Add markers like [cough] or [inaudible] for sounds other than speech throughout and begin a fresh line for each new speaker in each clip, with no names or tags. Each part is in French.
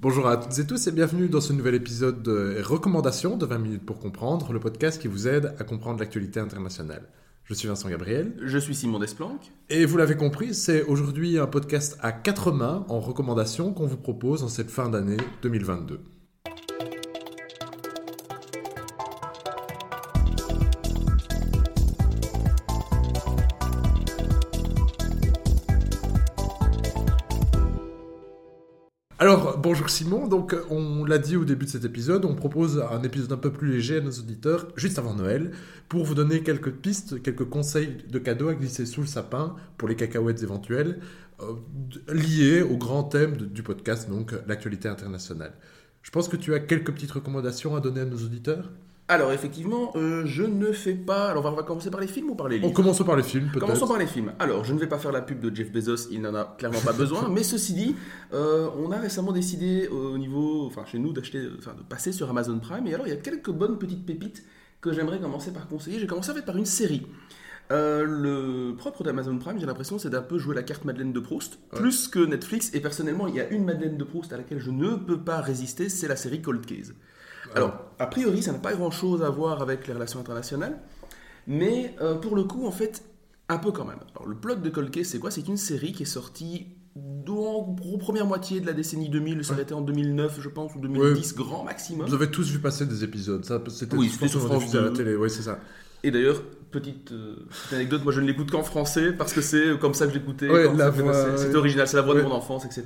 Bonjour à toutes et tous et bienvenue dans ce nouvel épisode de Recommandations de 20 minutes pour comprendre, le podcast qui vous aide à comprendre l'actualité internationale. Je suis Vincent Gabriel.
Je suis Simon Desplanques.
Et vous l'avez compris, c'est aujourd'hui un podcast à quatre mains en recommandations qu'on vous propose en cette fin d'année 2022. Alors, bonjour Simon. Donc, on l'a dit au début de cet épisode, on propose un épisode un peu plus léger à nos auditeurs, juste avant Noël, pour vous donner quelques pistes, quelques conseils de cadeaux à glisser sous le sapin pour les cacahuètes éventuelles, euh, liés au grand thème du podcast, donc l'actualité internationale. Je pense que tu as quelques petites recommandations à donner à nos auditeurs?
Alors effectivement, euh, je ne fais pas. Alors on va, commencer par les films ou par les livres
On commence par les films, peut-être.
Commençons par les films. Alors je ne vais pas faire la pub de Jeff Bezos, il n'en a clairement pas besoin. [laughs] mais ceci dit, euh, on a récemment décidé au niveau, enfin chez nous, d'acheter, enfin de passer sur Amazon Prime. Et alors il y a quelques bonnes petites pépites que j'aimerais commencer par conseiller. J'ai commencé en fait par une série. Euh, le propre d'Amazon Prime, j'ai l'impression, c'est d'un peu jouer la carte Madeleine de Proust, plus que Netflix. Et personnellement, il y a une Madeleine de Proust à laquelle je ne peux pas résister, c'est la série Cold Case. Alors, a priori, ça n'a pas grand-chose à voir avec les relations internationales, mais euh, pour le coup, en fait, un peu quand même. Alors, le plot de Cold c'est quoi? C'est une série qui est sortie dans la première moitié de la décennie 2000, ça été en 2009, je pense, ou 2010, grand maximum.
Vous avez tous vu passer des épisodes, ça C'était oui, sur France à la télé, oui, c'est ça.
Et d'ailleurs, petite, euh, petite, anecdote, moi je ne l'écoute qu'en français parce que c'est comme ça que j'écoutais. c'est original, c'est la voix de mon enfance, etc.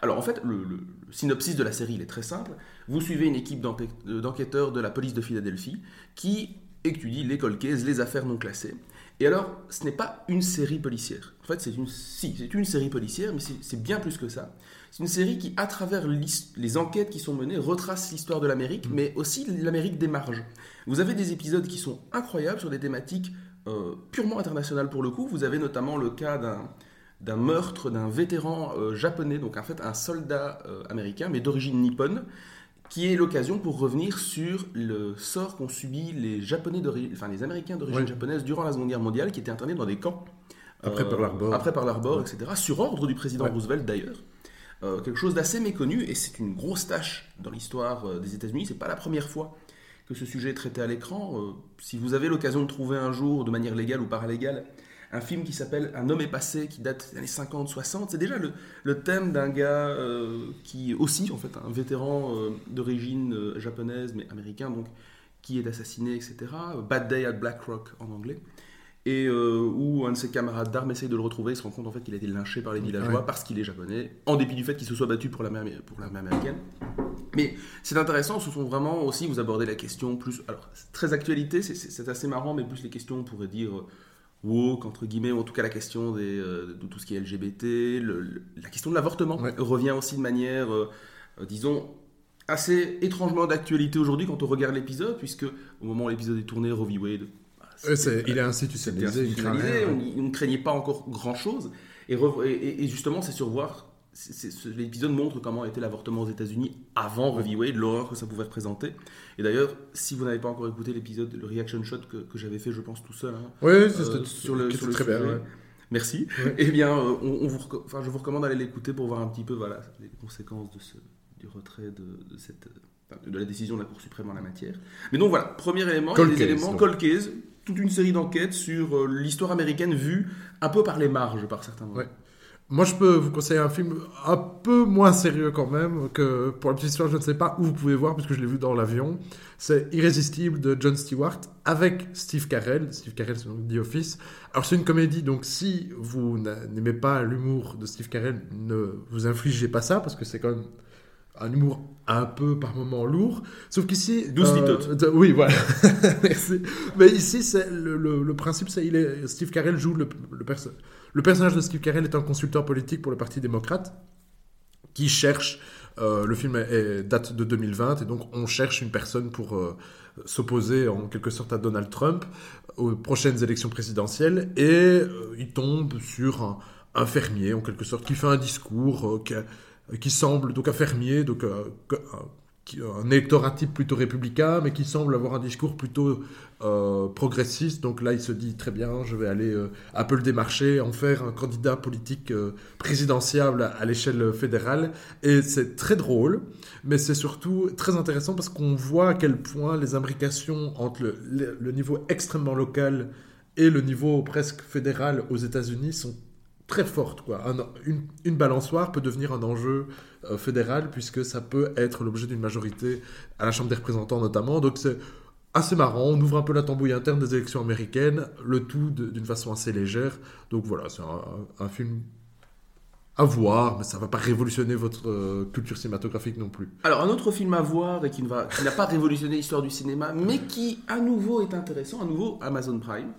Alors en fait, le, synopsis de la série il est très simple. Vous suivez une équipe euh, d'enquêteurs de la police de Philadelphie qui étudie les cold les affaires non classées. Et alors, ce n'est pas une série policière. En fait, c'est une, si, c'est une série policière, mais c'est bien plus que ça. C'est une série qui, à travers les enquêtes qui sont menées, retrace l'histoire de l'Amérique, mm. mais aussi l'Amérique des marges. Vous avez des épisodes qui sont incroyables sur des thématiques euh, purement internationales pour le coup. Vous avez notamment le cas d'un d'un meurtre d'un vétéran euh, japonais, donc en fait un soldat euh, américain, mais d'origine nippone, qui est l'occasion pour revenir sur le sort qu'ont subi les japonais enfin les Américains d'origine japonaise durant la Seconde Guerre mondiale, qui étaient internés dans des camps.
Après Pearl Harbor.
Après Pearl Harbor, etc. Sur ordre du président Roosevelt d'ailleurs. Quelque chose d'assez méconnu, et c'est une grosse tâche dans l'histoire des États-Unis. C'est pas la première fois que ce sujet est traité à l'écran. si vous avez l'occasion de trouver un jour, de manière légale ou paralégale, un film qui s'appelle Un homme est passé, qui date des années 50-60. C'est déjà le, thème d'un gars euh, qui aussi, en fait, un vétéran euh, d'origine euh, japonaise, mais américain, donc, qui est assassiné, etc. Bad Day at Black Rock en anglais. Et où un de ses camarades d'armes essaye de le retrouver, il se rend compte en fait qu'il a été lynché par les villageois parce qu'il est japonais, en dépit du fait qu'il se soit battu pour l'armée américaine. Mais c'est intéressant, ce sont vraiment aussi, vous abordez la question plus. Alors, très actualité, c'est assez marrant, mais plus les questions, on pourrait dire woke, entre guillemets, ou en tout cas la question des, euh, de tout ce qui est LGBT, la question de l'avortement revient aussi de manière, euh, euh, disons, assez étrangement d'actualité aujourd'hui quand on regarde l'épisode, puisque au moment où l'épisode est tourné, Roe v. Wade...
Bah, il est institutionnalisé,
on, ne craignait pas encore grand-chose, et, et, justement c'est sur voir l'épisode montre comment était l'avortement aux États-Unis avant Roe v. Wade, l'horreur que ça pouvait représenter. Et d'ailleurs, si vous n'avez pas encore écouté l'épisode, le reaction shot que, j'avais fait, je pense tout seul, hein,
oui, euh, sur le, sur le
très bien. Merci. Eh bien, euh, on, vous, enfin, je vous recommande d'aller l'écouter pour voir un petit peu voilà, les conséquences de ce, du retrait de, de cette, de la décision de la Cour suprême en la matière. Mais donc voilà, premier élément, il y a des éléments, cold case, toute une série d'enquêtes sur euh, l'histoire américaine vue un peu par les marges par certains moments.
Moi, je peux vous conseiller un film un peu moins sérieux quand même, que pour la petite histoire, je ne sais pas où vous pouvez voir, puisque je l'ai vu dans l'avion. C'est Irrésistible de John Stewart avec Steve Carell. Steve Carell, c'est donc The Office. Alors, c'est une comédie, donc si vous n'aimez pas l'humour de Steve Carell, ne vous infligez pas ça, parce que c'est quand même un humour un peu par moments lourd. Sauf qu'ici.
Douce euh,
Oui, voilà. [laughs] Merci. Mais ici, c'est le, le, principe, c'est Steve Carell joue le, le, le personnage de Steve Carell est un consultant politique pour le Parti démocrate qui cherche. Euh, le film est, date de 2020 et donc on cherche une personne pour euh, s'opposer en quelque sorte à Donald Trump aux prochaines élections présidentielles et il tombe sur un, un, fermier en quelque sorte qui fait un discours qui, qui semble donc un fermier donc un électorat type plutôt républicain, mais qui semble avoir un discours plutôt euh, progressiste. Donc là, il se dit très bien, je vais aller euh, un peu le démarcher, en faire un candidat politique euh, présidentiable à, l'échelle fédérale. Et c'est très drôle, mais c'est surtout très intéressant parce qu'on voit à quel point les imbrications entre le, le niveau extrêmement local et le niveau presque fédéral aux États-Unis sont très forte. Quoi. une, balançoire peut devenir un enjeu euh, fédéral puisque ça peut être l'objet d'une majorité à la Chambre des représentants notamment. Donc c'est assez marrant. On ouvre un peu la tambouille interne des élections américaines, le tout d'une façon assez légère. Donc voilà, c'est un, film à voir, mais ça ne va pas révolutionner votre euh, culture cinématographique non plus.
Alors un autre film à voir et qui n'a pas révolutionné l'histoire du cinéma, mais qui à nouveau est intéressant, à nouveau Amazon Prime.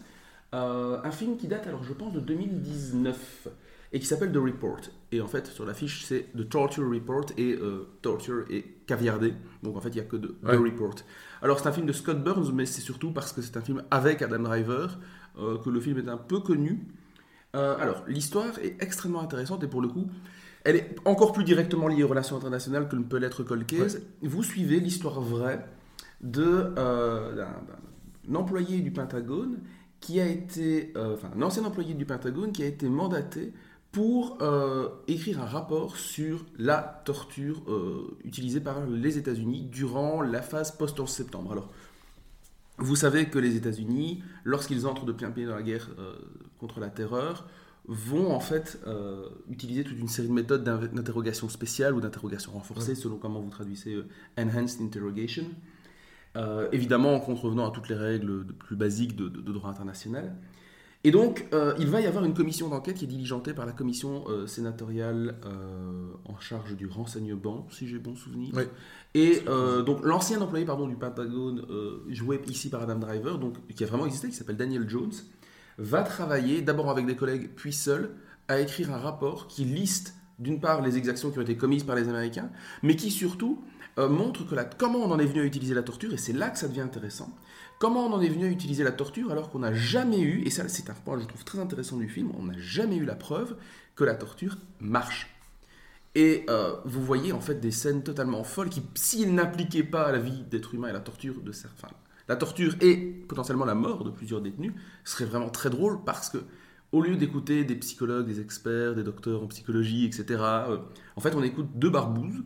Euh, un film qui date, alors je pense, de 2019 et qui s'appelle The Report. Et en fait, sur l'affiche, c'est The Torture Report et euh, Torture et caviardé. Donc en fait, il n'y a que The Report. Alors c'est un film de Scott Burns, mais c'est surtout parce que c'est un film avec Adam Driver euh, que le film est un peu connu. alors l'histoire est extrêmement intéressante et pour le coup, elle est encore plus directement liée aux relations internationales que ne peut l'être Cold Vous suivez l'histoire vraie d'un employé du Pentagone qui a été, euh, enfin, un ancien employé du Pentagone qui a été mandaté pour euh, écrire un rapport sur la torture euh, utilisée par les États-Unis durant la phase post-11 septembre. Alors, vous savez que les États-Unis, lorsqu'ils entrent de plein pied dans la guerre contre la terreur, vont en fait utiliser toute une série de méthodes d'interrogation spéciale ou d'interrogation renforcée, selon comment vous traduisez Enhanced Interrogation. Euh, évidemment en contrevenant à toutes les règles plus basiques de, droit international. Et donc, euh, il va y avoir une commission d'enquête qui est diligentée par la commission euh, sénatoriale en charge du renseignement, si j'ai bon souvenir. Et donc, l'ancien employé pardon, du Pentagone, joué ici par Adam Driver, donc, qui a vraiment existé, qui s'appelle Daniel Jones, va travailler d'abord avec des collègues, puis seul, à écrire un rapport qui liste d'une part les exactions qui ont été commises par les Américains, mais qui surtout euh, montre que la, comment on en est venu à utiliser la torture, et c'est là que ça devient intéressant, comment on en est venu à utiliser la torture alors qu'on n'a jamais eu, et ça c'est un point que je trouve très intéressant du film, on n'a jamais eu la preuve que la torture marche. Et euh, vous voyez en fait des scènes totalement folles qui, s'ils n'appliquaient pas la vie d'être humain et la torture de certains, la torture et potentiellement la mort de plusieurs détenus, serait vraiment très drôle parce que au lieu d'écouter des psychologues, des experts, des docteurs en psychologie, etc., euh, en fait on écoute deux barbouzes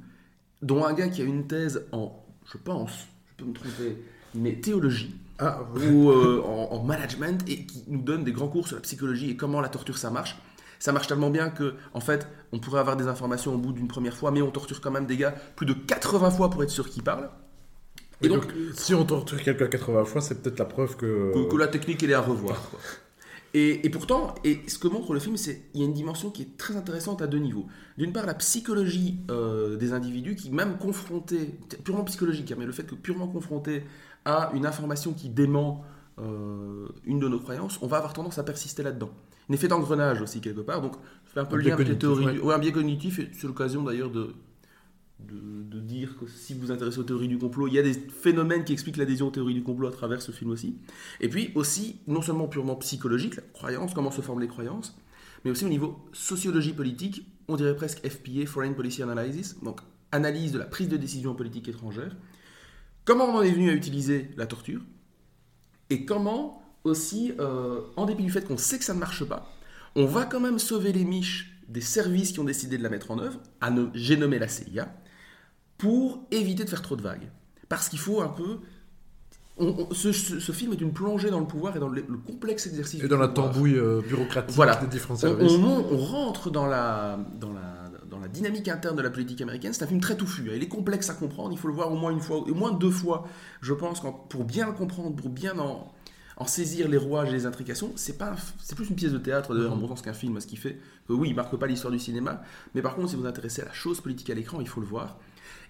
dont un gars qui a une thèse en, je pense, je peux me tromper, mais théologie, ah, ou euh, en, management, et qui nous donne des grands cours sur la psychologie et comment la torture ça marche. Ça marche tellement bien que, en fait, on pourrait avoir des informations au bout d'une première fois, mais on torture quand même des gars plus de 80 fois pour être sûr qu'ils parlent.
Et donc, si on torture quelqu'un 80 fois, c'est peut-être la preuve que...
que... la technique, elle est à revoir. Et, pourtant, et ce que montre le film, c'est qu'il y a une dimension qui est très intéressante à deux niveaux. D'une part, la psychologie euh, des individus qui, même confrontés, purement psychologique, hein, mais le fait que purement confrontés à une information qui dément euh, une de nos croyances, on va avoir tendance à persister là-dedans. Un effet d'engrenage aussi, quelque part. Donc, je fais un peu le lien avec les théories. un biais cognitif, et c'est l'occasion d'ailleurs de, de, dire que si vous vous intéressez aux théories du complot, il y a des phénomènes qui expliquent l'adhésion aux théories du complot à travers ce film aussi. Et puis aussi, non seulement purement psychologique, la croyance, comment se forment les croyances, mais aussi au niveau sociologie politique, on dirait presque FPA, Foreign Policy Analysis, donc analyse de la prise de décision politique étrangère. Comment on en est venu à utiliser la torture et comment aussi, euh, en dépit du fait qu'on sait que ça ne marche pas, on va quand même sauver les miches des services qui ont décidé de la mettre en œuvre. J'ai nommé la CIA pour éviter de faire trop de vagues. Parce qu'il faut un peu... ce, film est une plongée dans le pouvoir et dans le, complexe exercice.
Et dans la tambouille euh, bureaucratique voilà. des différents services.
On, rentre dans la, dans, la, dans la dynamique interne de la politique américaine. C'est un film très touffu. Il est complexe à comprendre. Il faut le voir au moins une fois, au moins deux fois, je pense, pour bien le comprendre, pour bien en, en saisir les rouages et les intrications. C'est pas, c'est plus une pièce de théâtre d'ailleurs en bon sens qu'un film, ce qui fait que oui, il marque pas l'histoire du cinéma, mais par contre, si vous vous intéressez à la chose politique à l'écran, il faut le voir.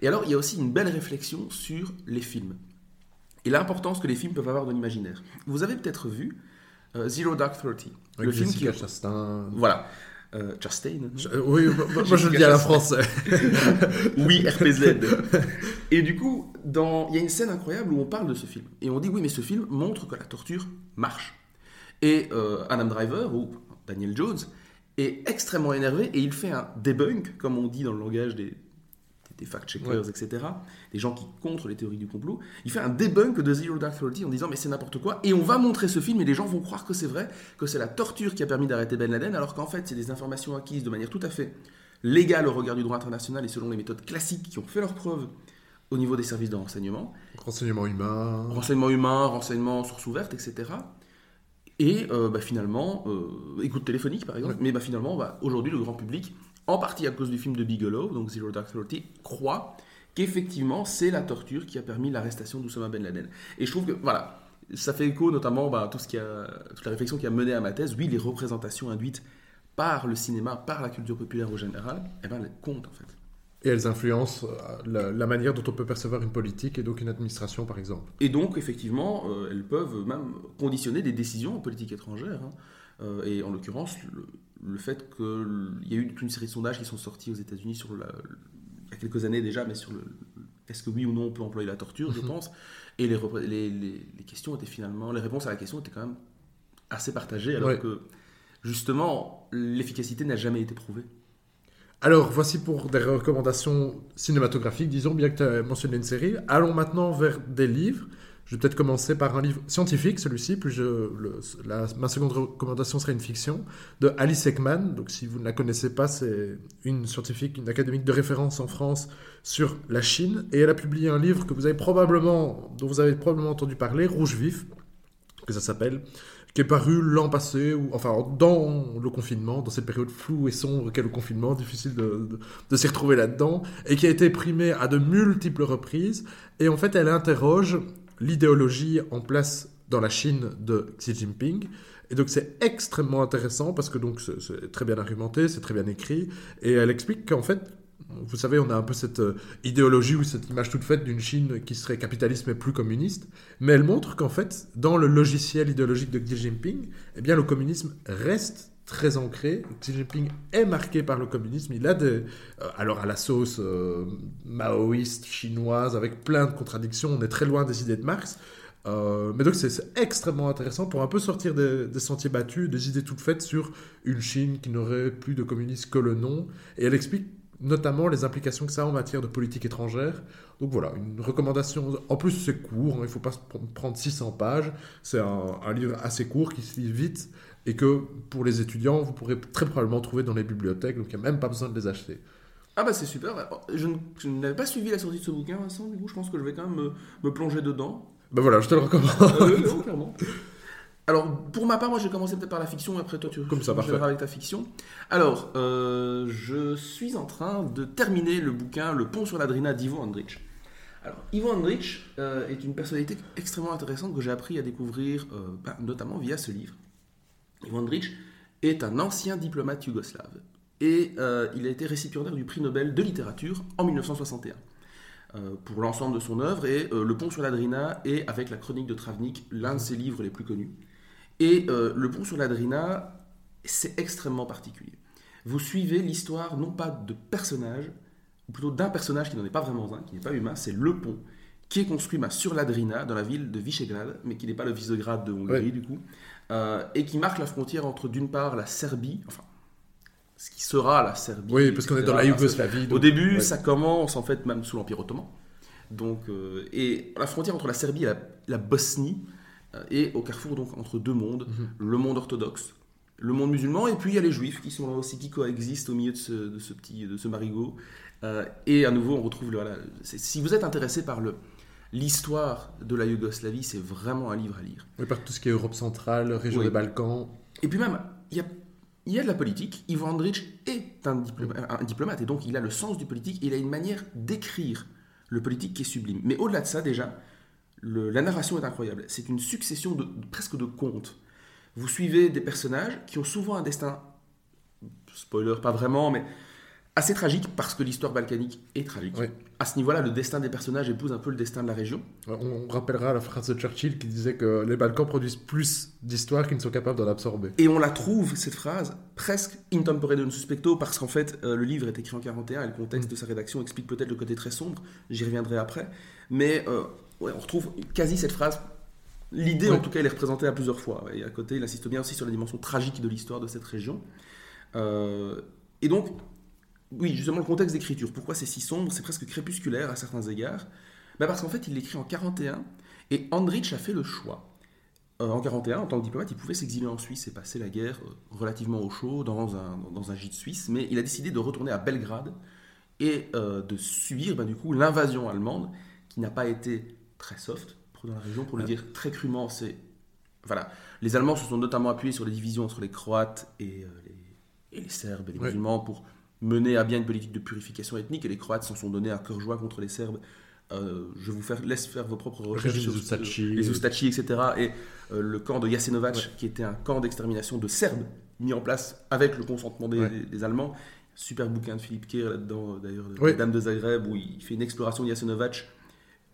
Et alors, il y a aussi une belle réflexion sur les films et l'importance que les films peuvent avoir dans l'imaginaire. Vous avez peut-être vu euh, Zero Dark Thirty,
le film qui Chastain.
Voilà. Euh, Chastain
euh, Oui, moi, je le dis à la français. [laughs]
oui, RPZ. Et du coup, dans... il y a une scène incroyable où on parle de ce film. Et on dit oui, mais ce film montre que la torture marche. Et Adam Driver, ou Daniel Jones, est extrêmement énervé et il fait un debunk, comme on dit dans le langage des, des fact-checkers, etc., des gens qui contre les théories du complot, il fait un debunk de Zero Dark Thirty en disant mais c'est n'importe quoi, et on va montrer ce film et les gens vont croire que c'est vrai, que c'est la torture qui a permis d'arrêter Ben Laden, alors qu'en fait c'est des informations acquises de manière tout à fait légale au regard du droit international et selon les méthodes classiques qui ont fait leurs preuves au niveau des services de renseignement.
Renseignement humain.
Renseignement humain, renseignement source ouverte, etc. Et euh, bah, finalement, euh, écoute téléphonique par exemple, mais bah, finalement, bah, aujourd'hui, le grand public, en partie à cause du film de Bigelow, donc Zero Dark Thirty, croit qu'effectivement, c'est la torture qui a permis l'arrestation d'Oussama Ben Laden. Et je trouve que, voilà, ça fait écho notamment à tout ce qui a, toute la réflexion qui a mené à ma thèse. Oui, les représentations induites par le cinéma, par la culture populaire au général, eh ben, elles comptent en fait.
Et elles influencent euh, la, manière dont on peut percevoir une politique et donc une administration, par exemple.
Et donc, effectivement, euh, elles peuvent même conditionner des décisions en politique étrangère. Hein. Euh, et en l'occurrence, le, fait qu'il y a eu toute une série de sondages qui sont sortis aux États-Unis sur la, il y a quelques années déjà, mais sur le est-ce que oui ou non on peut employer la torture, je mhm. pense. Et les, les, les, questions étaient finalement, les réponses à la question étaient quand même assez partagées, alors que justement, l'efficacité n'a jamais été prouvée.
Alors, voici pour des recommandations cinématographiques, disons, bien que tu as mentionné une série. Allons maintenant vers des livres. Je vais peut-être commencer par un livre scientifique, celui-ci, puis ma seconde recommandation serait une fiction de Alice Ekman. Donc, si vous ne la connaissez pas, c'est une scientifique, une académique de référence en France sur la Chine, et elle a publié un livre que vous avez probablement, dont vous avez probablement entendu parler, Rouge vif, que ça s'appelle, qui est paru l'an passé, ou, enfin dans le confinement, dans cette période floue et sombre qu'est le confinement, difficile de, de, s'y retrouver là-dedans, et qui a été primé à de multiples reprises. Et en fait, elle interroge l'idéologie en place dans la Chine de Xi Jinping. Et donc c'est extrêmement intéressant parce que donc c'est très bien argumenté, c'est très bien écrit, et elle explique qu'en fait vous savez, on a un peu cette euh, idéologie ou cette image toute faite d'une Chine qui serait capitaliste mais plus communiste. Mais elle montre qu'en fait, dans le logiciel idéologique de Xi Jinping, eh bien, le communisme reste très ancré. Xi Jinping est marqué par le communisme. Il a des, euh, alors à la sauce euh, maoïste chinoise avec plein de contradictions. On est très loin des idées de Marx. mais donc c'est extrêmement intéressant pour un peu sortir des, des, sentiers battus, des idées toutes faites sur une Chine qui n'aurait plus de communisme que le nom. Et elle explique notamment les implications que ça a en matière de politique étrangère. Donc voilà, une recommandation. En plus, c'est court, hein, il ne faut pas prendre 600 pages. C'est un, livre assez court qui se lit vite et que pour les étudiants, vous pourrez très probablement trouver dans les bibliothèques, donc il n'y a même pas besoin de les acheter.
Ah bah c'est super. Je, n'avais pas suivi la sortie de ce bouquin, Vincent, du coup, je pense que je vais quand même me, plonger dedans.
Ben voilà, je te le recommande.
Euh, clairement. [laughs] Alors, pour ma part, moi, j'ai commencé peut-être par la fiction, et après, toi, tu
Comme ça, parfait.
avec ta fiction. Alors, euh, je suis en train de terminer le bouquin Le pont sur l'Adrina d'Ivo Andrich. Alors, Ivo Andrich euh, est une personnalité extrêmement intéressante que j'ai appris à découvrir, euh, bah, notamment via ce livre. Ivo Andrich est un ancien diplomate yougoslave et il a été récipiendaire du prix Nobel de littérature en 1961 pour l'ensemble de son œuvre et Le pont sur l'Adrina est, avec la chronique de Travnik, l'un de ses livres les plus connus. Et euh, le pont sur l'Adrina, c'est extrêmement particulier. Vous suivez l'histoire non pas de personnages, ou plutôt d'un personnage qui n'en est pas vraiment un, qui n'est pas humain, c'est le pont, qui est construit bah, sur l'Adrina, dans la ville de Visegrad, mais qui n'est pas le Visegrad de Hongrie du coup, euh, et qui marque la frontière entre d'une part la Serbie, enfin ce qui sera la Serbie.
Oui, parce qu'on est dans la Yougoslavie.
Au début, ça commence en fait même sous l'Empire ottoman. Donc, euh, et la frontière entre la Serbie et la Bosnie, euh, et au carrefour donc entre deux mondes, mhm. le monde orthodoxe, le monde musulman, et puis il y a les juifs qui sont là aussi, qui coexistent au milieu de ce, petit, de ce marigot. Euh, et à nouveau, on retrouve le. Voilà, si vous êtes intéressé par le, l'histoire de la Yougoslavie, c'est vraiment un livre à lire.
Oui, par tout ce qui est Europe centrale, région des Balkans.
Et puis même, il y a, il y a de la politique. Ivo Andrić est un diplomate, un diplomate, et donc il a le sens du politique, il a une manière d'écrire le politique qui est sublime. Mais au-delà de ça, déjà, la narration est incroyable. C'est une succession de, presque de contes. Vous suivez des personnages qui ont souvent un destin, spoiler pas vraiment, mais assez tragique parce que l'histoire balkanique est tragique. À ce niveau-là, le destin des personnages épouse un peu le destin de la région.
On rappellera la phrase de Churchill qui disait que les Balkans produisent plus d'histoires qu'ils ne sont capables d'en absorber.
Et on la trouve, cette phrase, presque in tempore non suspecto, parce qu'en fait, euh, le livre est écrit en 41 et le contexte de sa rédaction explique peut-être le côté très sombre, j'y reviendrai après. Mais euh, on retrouve quasi cette phrase. L'idée, en tout cas, elle est représentée à plusieurs fois. Et à côté, il insiste bien aussi sur la dimension tragique de l'histoire de cette région. Euh, et donc, oui, justement, le contexte d'écriture. Pourquoi c'est si sombre? C'est presque crépusculaire à certains égards. Bah, parce qu'en fait, il l'écrit en 41 et Andrich a fait le choix. Euh, en 41, en tant que diplomate, il pouvait s'exiler en Suisse et passer la guerre euh, relativement au chaud dans un, dans un gîte suisse, mais il a décidé de retourner à Belgrade et euh, de subir bah, du coup l'invasion allemande qui n'a pas été très soft pour dans la région, pour le dire très crûment. C'est voilà, les Allemands se sont notamment appuyés sur les divisions entre les Croates et, les, et les, Serbes et les musulmans pour mener à bien une politique de purification ethnique et les Croates s'en sont donnés à cœur joie contre les Serbes euh, je vous faire, laisse faire vos propres recherches
sur
les Ustachi, etc. Et euh, le camp de Jasenovac, qui était un camp d'extermination de Serbes, mis en place avec le consentement des, Allemands. Super bouquin de Philippe Kerr là-dedans, d'ailleurs, La Dame de Zagreb, où il fait une exploration de Jasenovac,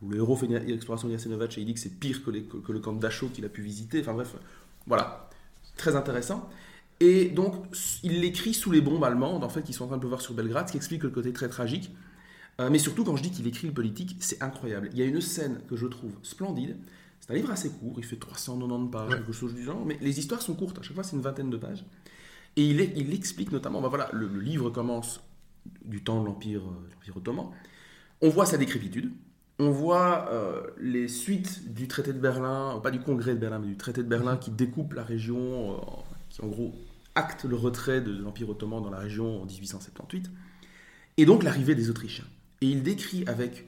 où le héros fait une exploration de Jasenovac et il dit que c'est pire que, que, le camp de Dachau qu'il a pu visiter. Enfin bref, voilà, très intéressant. Et donc, il l'écrit sous les bombes allemandes, en fait, qui sont en train de pleuvoir sur Belgrade, ce qui explique le côté très tragique. Euh, mais surtout, quand je dis qu'il écrit le politique, c'est incroyable. Il y a une scène que je trouve splendide. C'est un livre assez court, il fait 390 pages, quelque chose du genre, mais les histoires sont courtes. À chaque fois, c'est une vingtaine de pages. Et il, il explique notamment, ben voilà, le, livre commence du temps de l'Empire euh, ottoman. On voit sa décrépitude. On voit euh, les suites du traité de Berlin, pas du congrès de Berlin, mais du traité de Berlin qui découpe la région, qui en gros acte le retrait de l'Empire ottoman dans la région en 1878. Et donc l'arrivée des Autrichiens. Et il décrit avec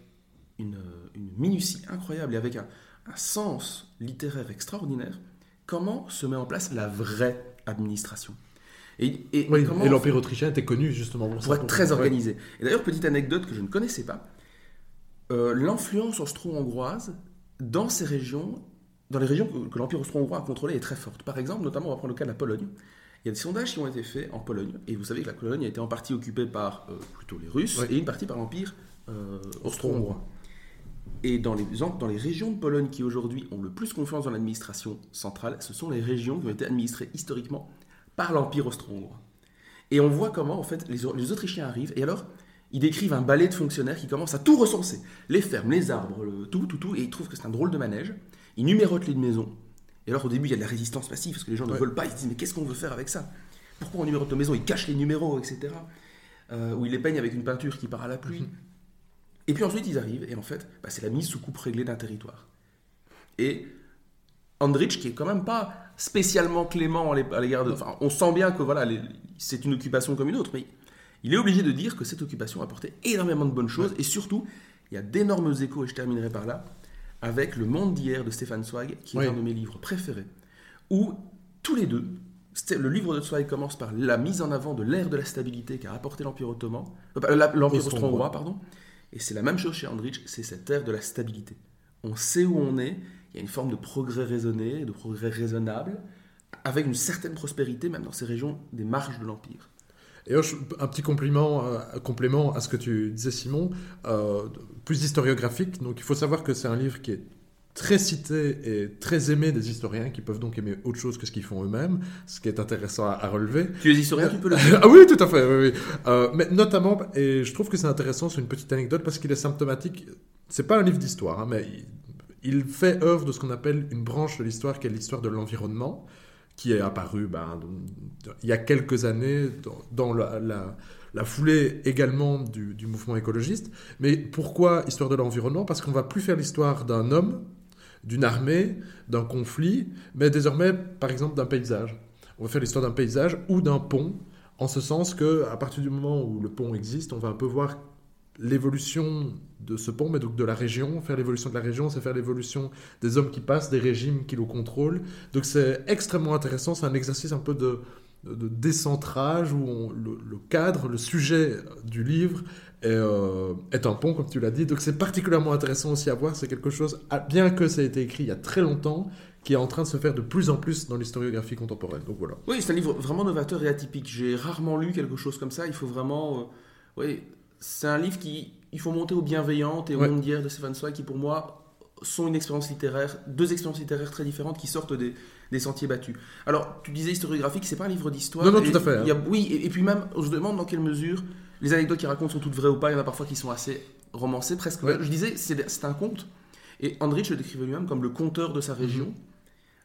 une, minutie incroyable et avec un, sens littéraire extraordinaire comment se met en place la vraie administration.
Et, et, l'Empire autrichien était connu justement
pour, être très organisé. Et d'ailleurs, petite anecdote que je ne connaissais pas, euh, l'influence austro-hongroise dans ces régions, dans les régions que, l'Empire austro-hongrois a contrôlées, est très forte. Par exemple, notamment, on va prendre le cas de la Pologne. Il y a des sondages qui ont été faits en Pologne, et vous savez que la Pologne a été en partie occupée par euh, plutôt les Russes et une partie par l'Empire euh, austro-hongrois. Et dans les, dans les régions de Pologne qui aujourd'hui ont le plus confiance dans l'administration centrale, ce sont les régions qui ont été administrées historiquement par l'Empire austro-hongrois. Et on voit comment en fait les, les, Autrichiens arrivent, et alors ils décrivent un balai de fonctionnaires qui commencent à tout recenser, les fermes, les arbres, tout, tout, tout, et ils trouvent que c'est un drôle de manège. Ils numérotent les maisons, et alors au début, il y a de la résistance passive parce que les gens ne veulent pas. Ils se disent mais qu'est-ce qu'on veut faire avec ça? Pourquoi on numérote nos maisons Ils cachent les numéros, etc. Euh, ou ils les peignent avec une peinture qui part à la pluie. Mhm. Et puis ensuite, ils arrivent et en fait, bah, c'est la mise sous coupe réglée d'un territoire. Et Andrich, qui est quand même pas spécialement clément à l'égard de. Enfin, on sent bien que voilà, c'est une occupation comme une autre, mais il est obligé de dire que cette occupation a apporté énormément de bonnes choses et surtout, il y a d'énormes échos, et je terminerai par là, avec Le Monde d'hier de Stéphane Zweig, qui est un de mes livres préférés, où tous les deux, le livre de Zweig commence par la mise en avant de l'ère de la stabilité qu'a apporté l'Empire ottoman, euh, l'Empire austro-hongrois, pardon, et c'est la même chose chez Andrich, c'est cette ère de la stabilité. On sait où on est, il y a une forme de progrès raisonné, de progrès raisonnable, avec une certaine prospérité, même dans ces régions des marges de l'Empire.
Et un petit compliment, euh, complément à ce que tu disais, Simon, euh, plus historiographique. Donc, il faut savoir que c'est un livre qui est très cité et très aimé des historiens qui peuvent donc aimer autre chose que ce qu'ils font eux-mêmes, ce qui est intéressant à, relever.
Tu es historien, tu peux le dire. [laughs]
ah oui, tout à fait. Oui, euh, mais notamment, et je trouve que c'est intéressant, c'est une petite anecdote parce qu'il est symptomatique. C'est pas un livre d'histoire, hein, mais il, il, fait œuvre de ce qu'on appelle une branche de l'histoire qui est l'histoire de l'environnement qui est apparu ben, il y a quelques années dans, la, foulée également du, mouvement écologiste. Mais pourquoi histoire de l'environnement? Parce qu'on va plus faire l'histoire d'un homme, d'une armée, d'un conflit, mais désormais, par exemple, d'un paysage. On va faire l'histoire d'un paysage ou d'un pont, en ce sens que à partir du moment où le pont existe, on va un peu voir l'évolution de ce pont, mais donc de la région. Faire l'évolution de la région, c'est faire l'évolution des hommes qui passent, des régimes qui le contrôlent. Donc c'est extrêmement intéressant, c'est un exercice un peu de, de décentrage où le, cadre, le sujet du livre est, euh, est un pont, comme tu l'as dit. Donc c'est particulièrement intéressant aussi à voir. C'est quelque chose, bien que ça ait été écrit il y a très longtemps, qui est en train de se faire de plus en plus dans l'historiographie contemporaine. Donc voilà.
Oui, c'est un livre vraiment novateur et atypique. J'ai rarement lu quelque chose comme ça. Il faut vraiment... Euh, oui, c'est un livre qui il faut monter aux bienveillantes et au monde d'hier de Stephen Zweig qui pour moi sont une expérience littéraire, deux expériences littéraires très différentes qui sortent des, des sentiers battus. Alors, tu disais historiographique, c'est pas un livre d'histoire.
Non, non, tout à fait.
Hein. oui, et, puis même, on se demande dans quelle mesure les anecdotes qu'il raconte sont toutes vraies ou pas. Il y en a parfois qui sont assez romancées, presque. Je disais, c'est un conte. Et Andrich le décrivait lui-même comme le conteur de sa région.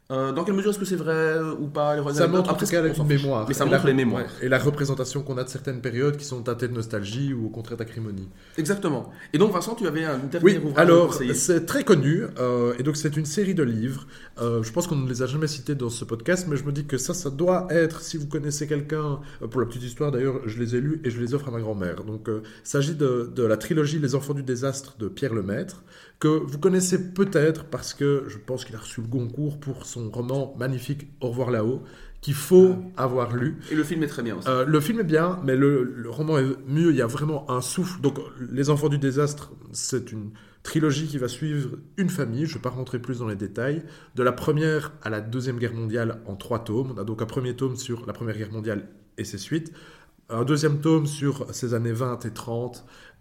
Euh, dans quelle mesure est-ce que c'est vrai ou pas les
Ça montre en tout cas.
Mais ça
Et
montre
la-
les mémoires.
ouais, et la représentation qu'on a de certaines périodes qui sont teintées de nostalgie ou au contraire d'acrimonie.
Exactement. Et donc, Vincent, tu avais un dernier
Oui,
ouvrage
alors c'est très connu, euh, et donc c'est une série de livres. Euh, je pense qu'on ne les a jamais cités dans ce podcast, mais je me dis que ça, ça doit être, si vous connaissez quelqu'un, pour la petite histoire d'ailleurs, je les ai lus et je les offre à ma grand-mère. Donc il s'agit de, de la trilogie Les Enfants du désastre de Pierre Lemaître, que vous connaissez peut-être parce que je pense qu'il a reçu le Goncourt pour son roman magnifique Au revoir là-haut, qu'il faut avoir lu.
Et le film est très bien aussi.
Euh, le film est bien, mais le, le roman est mieux. Il y a vraiment un souffle. Donc, Les Enfants du désastre, c'est une trilogie qui va suivre une famille. Je ne vais pas rentrer plus dans les détails. De la première à la deuxième guerre mondiale en trois tomes. On a donc un premier tome sur la première guerre mondiale et ses suites. Un deuxième tome sur ces années 20 et 30, euh,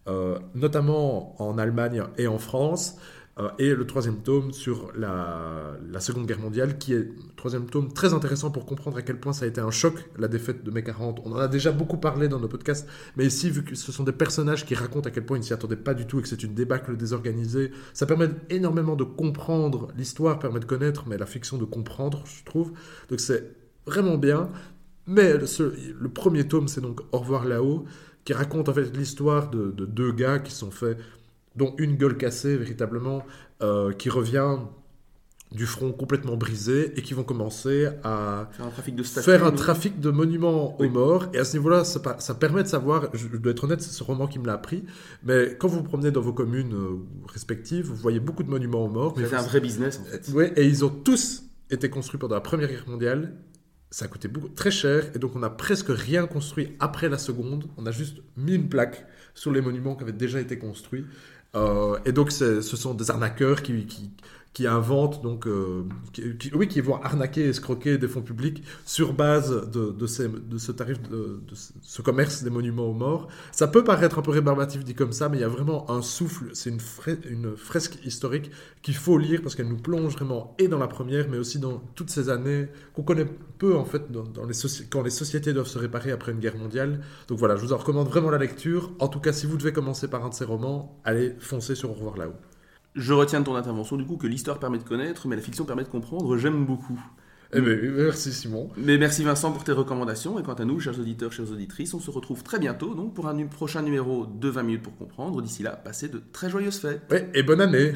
notamment en Allemagne et en France. Euh, et le troisième tome sur la, Seconde Guerre mondiale, qui est troisième tome très intéressant pour comprendre à quel point ça a été un choc, la défaite de mai 40. On en a déjà beaucoup parlé dans nos podcasts, mais ici, vu que ce sont des personnages qui racontent à quel point ils ne s'y attendaient pas du tout et que c'est une débâcle désorganisée, ça permet énormément de comprendre l'histoire, permet de connaître, mais la fiction de comprendre, je trouve. Donc c'est vraiment bien. Mais le, le premier tome, c'est donc Au revoir là-haut, qui raconte en fait l'histoire de, de deux gars qui sont faits, dont une gueule cassée véritablement, euh, qui revient du front complètement brisé et qui vont commencer à
Faire un trafic de statues.
faire un
mais-
trafic de monuments
Oui.
aux morts. Et à ce niveau-là, ça, permet de savoir, je, dois être honnête, c'est ce roman qui me l'a appris, mais quand vous vous promenez dans vos communes euh, respectives, vous voyez beaucoup de monuments aux morts.
C'était un vrai business, en fait.
Et ils ont tous été construits pendant la Première Guerre mondiale. Ça a coûté beaucoup, très cher, et donc on a presque rien construit après la Seconde. On a juste mis une plaque sur les monuments qui avaient déjà été construits. Euh, et donc ce sont des arnaqueurs qui, qui inventent, donc, euh, qui, oui, qui vont arnaquer et escroquer des fonds publics sur base de, ce tarif, de, ce- ce commerce des monuments aux morts. Ça peut paraître un peu rébarbatif dit comme ça, mais il y a vraiment un souffle. C'est une, fre- une fresque historique qu'il faut lire parce qu'elle nous plonge vraiment et dans la première, mais aussi dans toutes ces années qu'on connaît peu en fait dans, les quand les sociétés doivent se réparer après une guerre mondiale. Donc voilà, je vous en recommande vraiment la lecture. En tout cas, si vous devez commencer par un de ces romans, allez foncer sur Au revoir là-haut.
Je retiens de ton intervention, du coup, que l'histoire permet de connaître, mais la fiction permet de comprendre. J'aime beaucoup.
Eh ben, merci Simon.
Mais merci Vincent pour tes recommandations. Et quant à nous, chers auditeurs, chères auditrices, on se retrouve très bientôt donc pour un prochain numéro de 20 minutes pour comprendre. D'ici là, passez de très joyeuses fêtes.
Ouais, et bonne année.